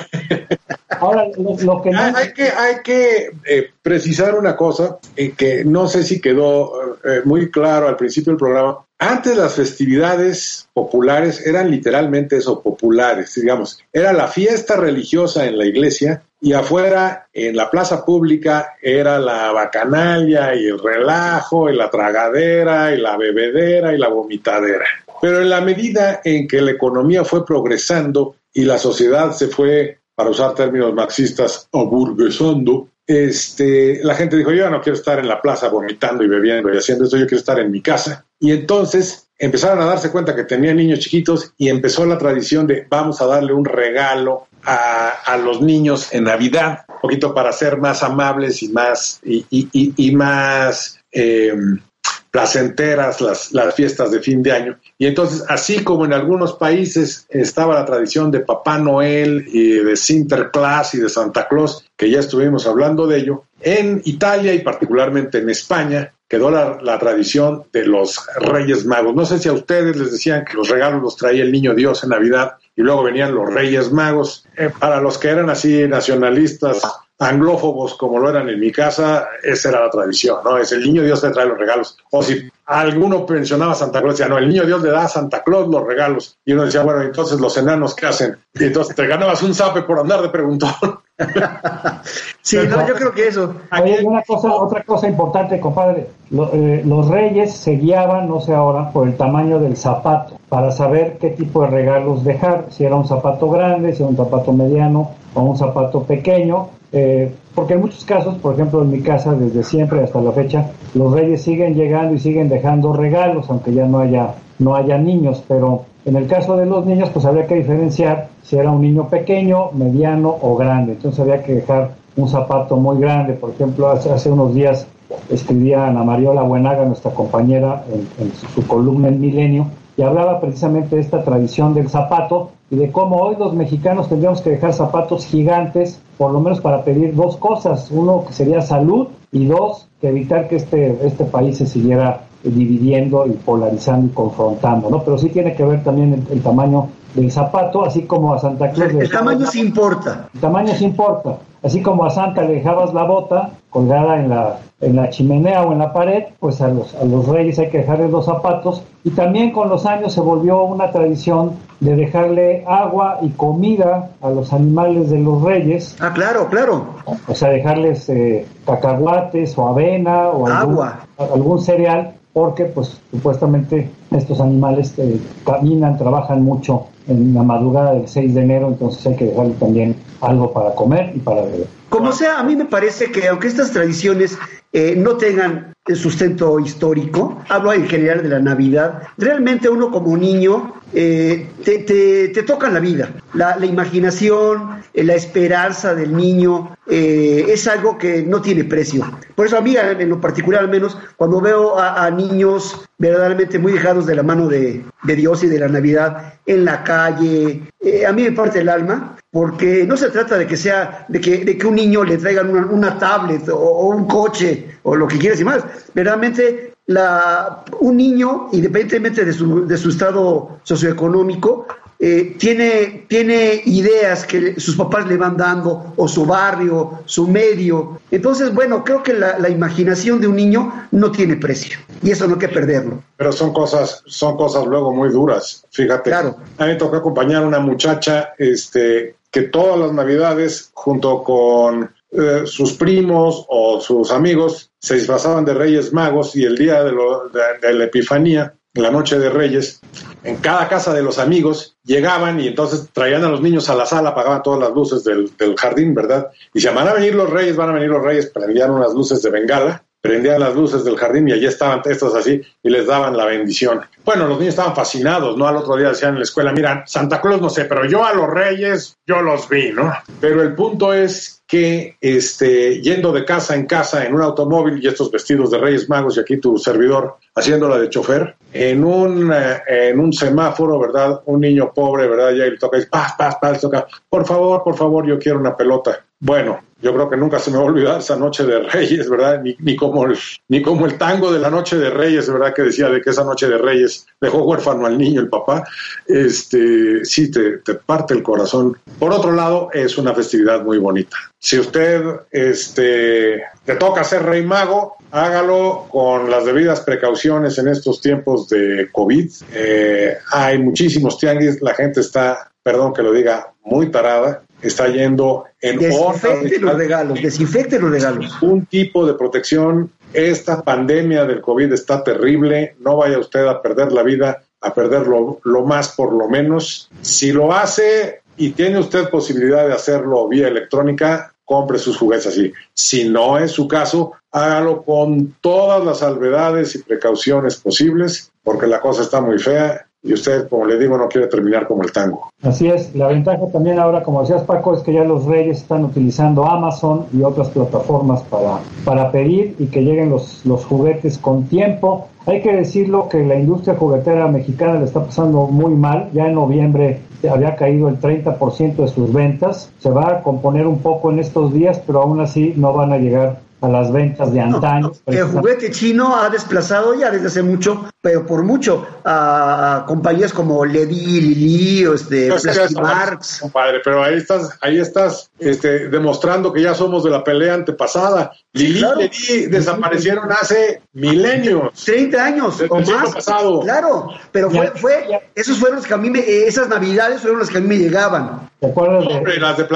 Ahora, lo, lo que no... hay, hay que, hay que eh, precisar una cosa eh, que no sé si quedó eh, muy claro al principio del programa. Antes las festividades populares eran literalmente eso, populares, digamos. Era la fiesta religiosa en la iglesia y afuera en la plaza pública era la bacanalia y el relajo y la tragadera y la bebedera y la vomitadera. Pero en la medida en que la economía fue progresando y la sociedad se fue, para usar términos marxistas, aburguesando, este, la gente dijo, yo no quiero estar en la plaza vomitando y bebiendo y haciendo esto, yo quiero estar en mi casa. Y entonces empezaron a darse cuenta que tenían niños chiquitos y empezó la tradición de vamos a darle un regalo a, a los niños en Navidad, un poquito para ser más amables y más, y, y- y- y más eh, placenteras las, las fiestas de fin de año. Y entonces, así como en algunos países estaba la tradición de Papá Noel y de Sinterklaas y de Santa Claus, que ya estuvimos hablando de ello, en Italia y particularmente en España quedó la, la tradición de los Reyes Magos. No sé si a ustedes les decían que los regalos los traía el niño Dios en Navidad y luego venían los Reyes Magos. Eh, para los que eran así nacionalistas, anglófobos como lo eran en mi casa, esa era la tradición, ¿no? Es el niño Dios te trae los regalos. O si alguno mencionaba a Santa Claus, decía, no, el niño Dios le da a Santa Claus los regalos. Y uno decía, bueno, entonces los enanos, ¿qué hacen? Y entonces te ganabas un zape por andar de preguntón. Sí, no, yo creo que eso. Oye, y una cosa, otra cosa importante, compadre. Lo- eh, los reyes se guiaban, no sé ahora, por el tamaño del zapato, para saber qué tipo de regalos dejar, si era un zapato grande, si era un zapato mediano o un zapato pequeño. Eh, porque en muchos casos, por ejemplo, en mi casa, desde siempre hasta la fecha, los reyes siguen llegando y siguen dejando regalos, aunque ya no haya, no haya niños, pero en el caso de los niños, pues habría que diferenciar si era un niño pequeño, mediano o grande. Entonces había que dejar un zapato muy grande. Por ejemplo, hace, hace unos días escribía Ana Mariola Buenaga, nuestra compañera, en, en su, su columna El Milenio, y hablaba precisamente de esta tradición del zapato y de cómo hoy los mexicanos tendríamos que dejar zapatos gigantes, por lo menos para pedir dos cosas. Uno, que sería salud, y dos, que evitar que este, este país se siguiera dividiendo y polarizando y confrontando, ¿no? Pero sí tiene que ver también el, el tamaño del zapato, así como a Santa Claus. le El dejabas tamaño sí importa. el tamaño sí importa. Así como a Santa le dejabas la bota, colgada en la, en la chimenea o en la pared, pues a los, a los reyes hay que dejarles los zapatos. Y también con los años se volvió una tradición de dejarle agua y comida a los animales de los reyes. Ah, claro, claro. O sea, dejarles eh, cacahuates o avena o algún, algún cereal porque pues supuestamente estos animales eh, caminan, trabajan mucho en la madrugada del 6 de enero, entonces hay que dejarle también algo para comer y para beber. Como sea, a mí me parece que aunque estas tradiciones eh, no tengan sustento histórico, hablo en general de la Navidad, realmente uno como niño eh, te, te, te, tocan la vida, la, la imaginación, eh, la esperanza del niño, eh, es algo que no tiene precio. Por eso a mí, en lo particular al menos, cuando veo a, a niños verdaderamente muy dejados de la mano de, de, Dios y de la Navidad en la calle, eh, a mí me parte el alma, porque no se trata de que sea, de que, de que un niño le traigan una, una tablet o, o, un coche o lo que quieras y más. Verdaderamente la, un niño, independientemente de su, de su estado socioeconómico, eh, tiene, tiene ideas que sus papás le van dando, o su barrio, su medio. Entonces, bueno, creo que la, la, imaginación de un niño no tiene precio, y eso no hay que perderlo. Pero son cosas, son cosas luego muy duras, fíjate. Claro. A mí me tocó acompañar a una muchacha este, que todas las navidades, junto con eh, sus primos o sus amigos se disfrazaban de Reyes Magos y el día de, lo, de, de, la Epifanía, la noche de Reyes, en cada casa de los amigos llegaban y entonces traían a los niños a la sala, apagaban todas las luces del, del jardín, ¿verdad? Y se van a venir los Reyes, van a venir los Reyes, prendían unas luces de bengala prendían las luces del jardín y allí estaban estos así y les daban la bendición. Bueno, los niños estaban fascinados, ¿no? Al otro día decían en la escuela, mira, Santa Claus no sé, pero yo a los reyes, yo los vi, ¿no? Pero el punto es que este, yendo de casa en casa en un automóvil y estos vestidos de Reyes Magos y aquí tu servidor haciéndola de chofer, en un, eh, en un semáforo, ¿verdad? Un niño pobre, ¿verdad? Ya le toca, paz, paz, paz, toca, por favor, por favor, yo quiero una pelota. Bueno, yo creo que nunca se me va a olvidar esa noche de Reyes, ¿verdad? Ni, ni, como el, ni como el tango de la noche de Reyes, ¿verdad? Que decía de que esa noche de Reyes dejó huérfano al niño, el papá. Este, sí, te, te parte el corazón. Por otro lado, es una festividad muy bonita. Si usted este, te toca ser rey mago, hágalo con las debidas precauciones en estos tiempos de COVID. Eh, hay muchísimos tianguis, la gente está, perdón que lo diga, muy tarada está yendo en desinfecte los regalos, desinfecte los regalos. Un tipo de protección. Esta pandemia del COVID está terrible. No vaya usted a perder la vida, a perderlo lo más por lo menos. Si lo hace y tiene usted posibilidad de hacerlo vía electrónica, compre sus juguetes así. Si no es su caso, hágalo con todas las salvedades y precauciones posibles, porque la cosa está muy fea y usted, como le digo, no quiere terminar como el tango. Así es, la ventaja también ahora, como decías Paco, es que ya los reyes están utilizando Amazon y otras plataformas para, para pedir y que lleguen los, los juguetes con tiempo. Hay que decirlo que la industria juguetera mexicana le está pasando muy mal. Ya en noviembre había caído el 30% de sus ventas. Se va a componer un poco en estos días, pero aún así no van a llegar a las ventas de antaño. No, el juguete chino ha desplazado ya desde hace mucho, pero por mucho, a, compañías como Ledy, Lili, o este, no, Plastimarks. Compadre, pero ahí estás, ahí estás este, demostrando que ya somos de la pelea antepasada. Lili claro. y Ledy desaparecieron hace milenios. 30 años o el más. Pasado. Claro, pero fue, fue, esos fueron los que a mí me, esas navidades fueron las que a mí me llegaban. ¿Te acuerdas de Hombre, las de?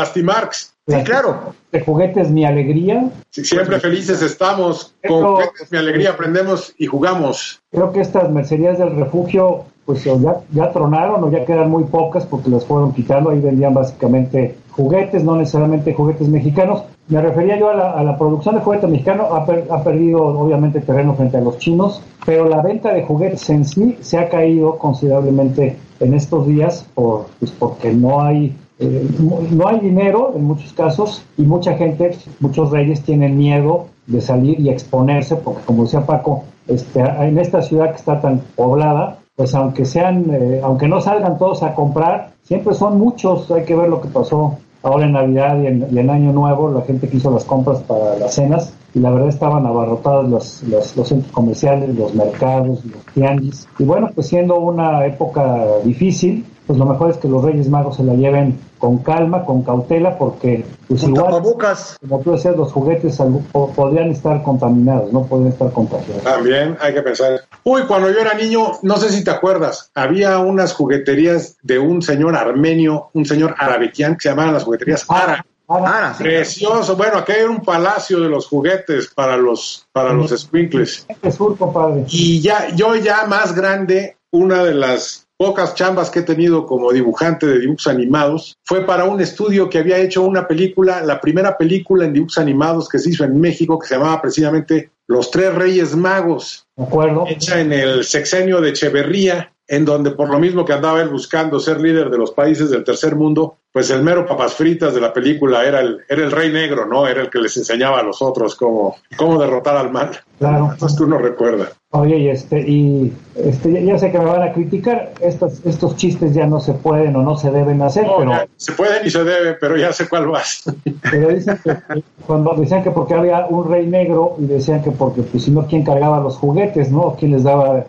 Sí, claro. De juguetes Mi Alegría. Sí, siempre felices estamos. Con juguetes Mi Alegría aprendemos y jugamos. Creo que estas mercerías del refugio pues ya, ya tronaron o ya quedan muy pocas porque las fueron quitando. Ahí vendían básicamente juguetes, no necesariamente juguetes mexicanos. Me refería yo a la, a la producción de juguetes mexicanos, ha, per, ha, perdido obviamente terreno frente a los chinos, pero la venta de juguetes en sí se ha caído considerablemente en estos días por, pues porque no hay eh, no hay dinero en muchos casos y mucha gente, muchos reyes tienen miedo de salir y exponerse porque como decía Paco, este, en esta ciudad que está tan poblada, pues aunque sean, eh, aunque no salgan todos a comprar, siempre son muchos, hay que ver lo que pasó ahora en Navidad y en, Año Nuevo, la gente que hizo las compras para las cenas y la verdad estaban abarrotados los, los, los, centros comerciales, los mercados, los tianguis. Y bueno, pues siendo una época difícil, pues lo mejor es que los Reyes Magos se la lleven con calma, con cautela, porque pues Con igual, tapabocas. como tú decías, los juguetes podrían estar contaminados, no podrían estar contagiados. También hay que pensar. Uy, cuando yo era niño, no sé si te acuerdas, había unas jugueterías de un señor armenio, un señor arabequián, que se llamaban las jugueterías Ara. Ara, sí. Precioso. Bueno, aquí hay un palacio de los juguetes para los, para los squinkles. Sur, compadre. Y ya, yo ya más grande, una de las pocas chambas que he tenido como dibujante de dibujos animados fue para un estudio que había hecho una película, la primera película en dibujos animados que se hizo en México, que se llamaba precisamente Los Tres Reyes Magos. ¿De acuerdo? Hecha en el sexenio de Echeverría, en donde por lo mismo que andaba él buscando ser líder de los países del tercer mundo, pues el mero papas fritas de la película era el, era el rey negro, ¿no? Era el que les enseñaba a los otros cómo, cómo derrotar al mal. Claro. Entonces tú no recuerdas. Oye, y este, y este, ya, sé que me van a criticar, estos, estos chistes ya no se pueden o no se deben hacer, No, pero, ya, se puede y se debe, pero ya sé cuál vas. pero dicen que cuando decían que porque había un rey negro y decían que porque pues si no quién cargaba los juguetes, ¿no? ¿Quién les daba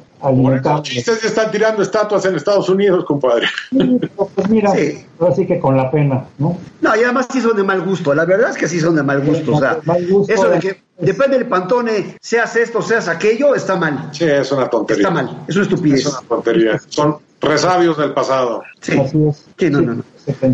Chistes ya están tirando estatuas en Estados Unidos, compadre. Pues mira, Sí. así que con la pena, ¿no? No, y además sí son de mal gusto. La verdad es que sí son de mal gusto. O sea, Mal gusto, eso de que es- depende del pantone, seas esto, seas aquello, está mal. Sí, es una tontería. Está mal. Es una estupidez. Es una tontería. Son resabios del pasado. Sí. Así es. Sí, no, no, no.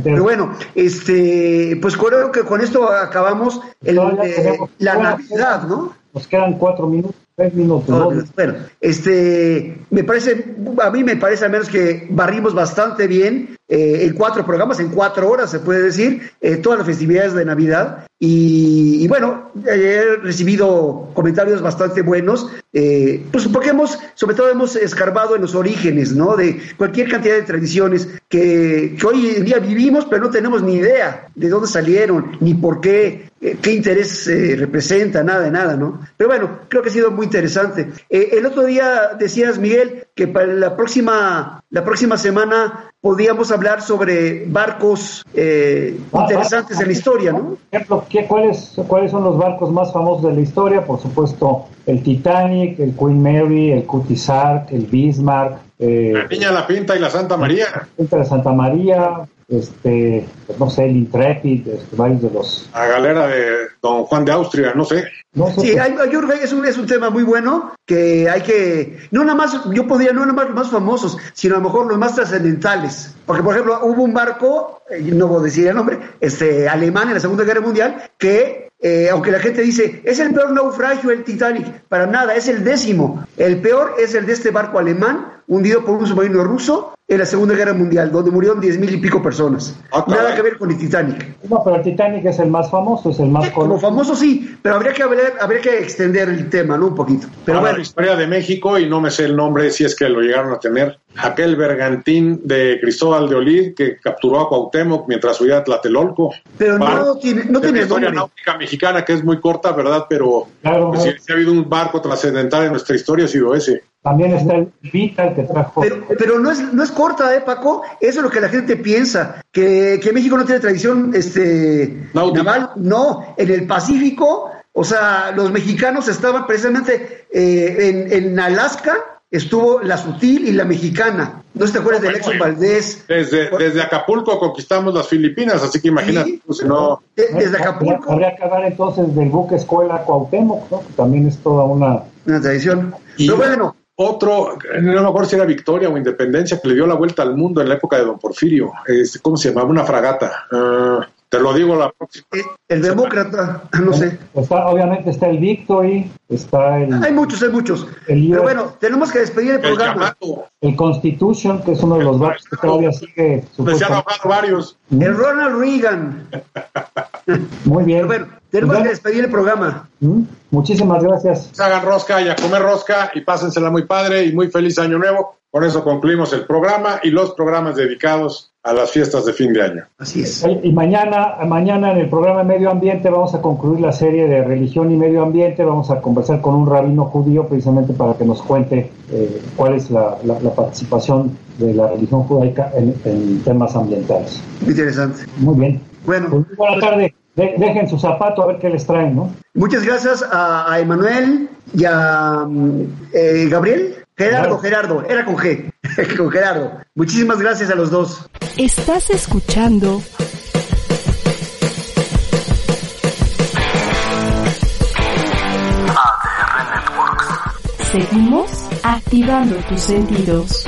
Pero bueno, este, pues creo que con esto acabamos el, eh, la Navidad, ¿no? Nos quedan cuatro minutos, tres minutos. ¿no? Bueno, este, me parece, a mí me parece al menos que barrimos bastante bien eh, en cuatro programas, en cuatro horas se puede decir, eh, todas las festividades de Navidad. Y, bueno, he recibido comentarios bastante buenos, eh, pues porque hemos, sobre todo hemos escarbado en los orígenes, ¿no? De cualquier cantidad de tradiciones que, hoy en día vivimos, pero no tenemos ni idea de dónde salieron, ni por qué, eh, qué interés eh, representa, nada nada, ¿no? Pero bueno, creo que ha sido muy interesante. Eh, el otro día decías, Miguel, que para la próxima, la próxima semana podríamos hablar sobre barcos eh, interesantes de la historia, ¿no? Por ejemplo, ¿qué, cuáles, ¿cuáles son los barcos más famosos de la historia? Por supuesto, el Titanic, el Queen Mary, el Cutisark, el Bismarck, eh, La Niña la Pinta y la Santa María. el de Santa María, este, no sé, el Intrepid, este, varios de los... La galera de Don Juan de Austria, no sé. No sé, Sí, hay, hay- yo creo que es un, es un tema muy bueno que hay que, no nada más, yo podría, no nada más los más famosos, sino a lo mejor los más trascendentales. Porque, por ejemplo, hubo un barco, eh, no voy a decir el nombre, este, alemán en la Segunda Guerra Mundial, que, eh, aunque la gente dice, es el peor naufragio el Titanic, para nada, es el décimo. El peor es el de este barco alemán, hundido por un submarino ruso en la Segunda Guerra Mundial, donde murieron diez mil y pico personas. Ah. Nada que ver con el Titanic. no, pero el Titanic es el más famoso, es el más Como conocido. famoso sí, pero habría que, hablar- habría que extender el tema, ¿no? Un poquito. Pero Ahora, bueno, la historia de México, y no me sé el nombre si es que lo llegaron a tener, aquel bergantín de Cristóbal de Olid que capturó a Cuauhtémoc mientras huía a Tlatelolco. pero no tiene, no tiene historia nombre. náutica mexicana que es muy corta, ¿verdad? Pero Claro, pues, si ha habido un barco trascendental en nuestra historia, ha sido ese. También está el Vital que trajo... Pero, pero no, es, no es corta, ¿eh, Paco? Eso es lo que la gente piensa, que, que México no tiene tradición este, naval. No, en el Pacífico, o sea, los mexicanos estaban precisamente eh, en, en Alaska, estuvo la sutil y la mexicana. ¿No te acuerdas de bueno. Valdés? Desde, desde Acapulco conquistamos las Filipinas, así que imagínate, Sí. pues, si no... De- desde Acapulco, Habría que hablar entonces del buque escuela Cuauhtémoc, ¿no? que también es toda una... una tradición. Y- Pero bueno, Otro, no me acuerdo si era Victoria o Independencia, que le dio la vuelta al mundo en la época de Don Porfirio. Este, ¿Cómo se llamaba? Una fragata. Ah, te lo digo la próxima. eh, el demócrata, no sé. Está, obviamente está el Victory, está el, Hay muchos, hay muchos. El Pero bueno, tenemos que despedir el El programa. El Constitution, que es uno de los barcos que todavía sigue Les han varios. El Ronald Reagan. Muy bien. Pero bueno, tenemos que despedir el programa. ¿Mm? Muchísimas gracias. Hagan rosca y a comer rosca y pásensela muy padre y muy feliz año nuevo. Con eso concluimos el programa y los programas dedicados a las fiestas de fin de año. Así es. Y mañana, mañana en el programa Medio Ambiente vamos a concluir la serie de religión y medio ambiente. Vamos a conversar con un rabino judío precisamente para que nos cuente eh, cuál es la, la- la participación de la religión judaica en, en temas ambientales. Interesante. Muy bien. Bueno, Pues buena tarde. De- dejen su zapato a ver qué les traen, ¿no? muchas gracias a, a Emanuel y a mm, eh, Gabriel. Gerardo, Gerardo, era con G, con Gerardo. Muchísimas gracias a los dos. Estás escuchando ADR Networks. Seguimos activando tus sentidos.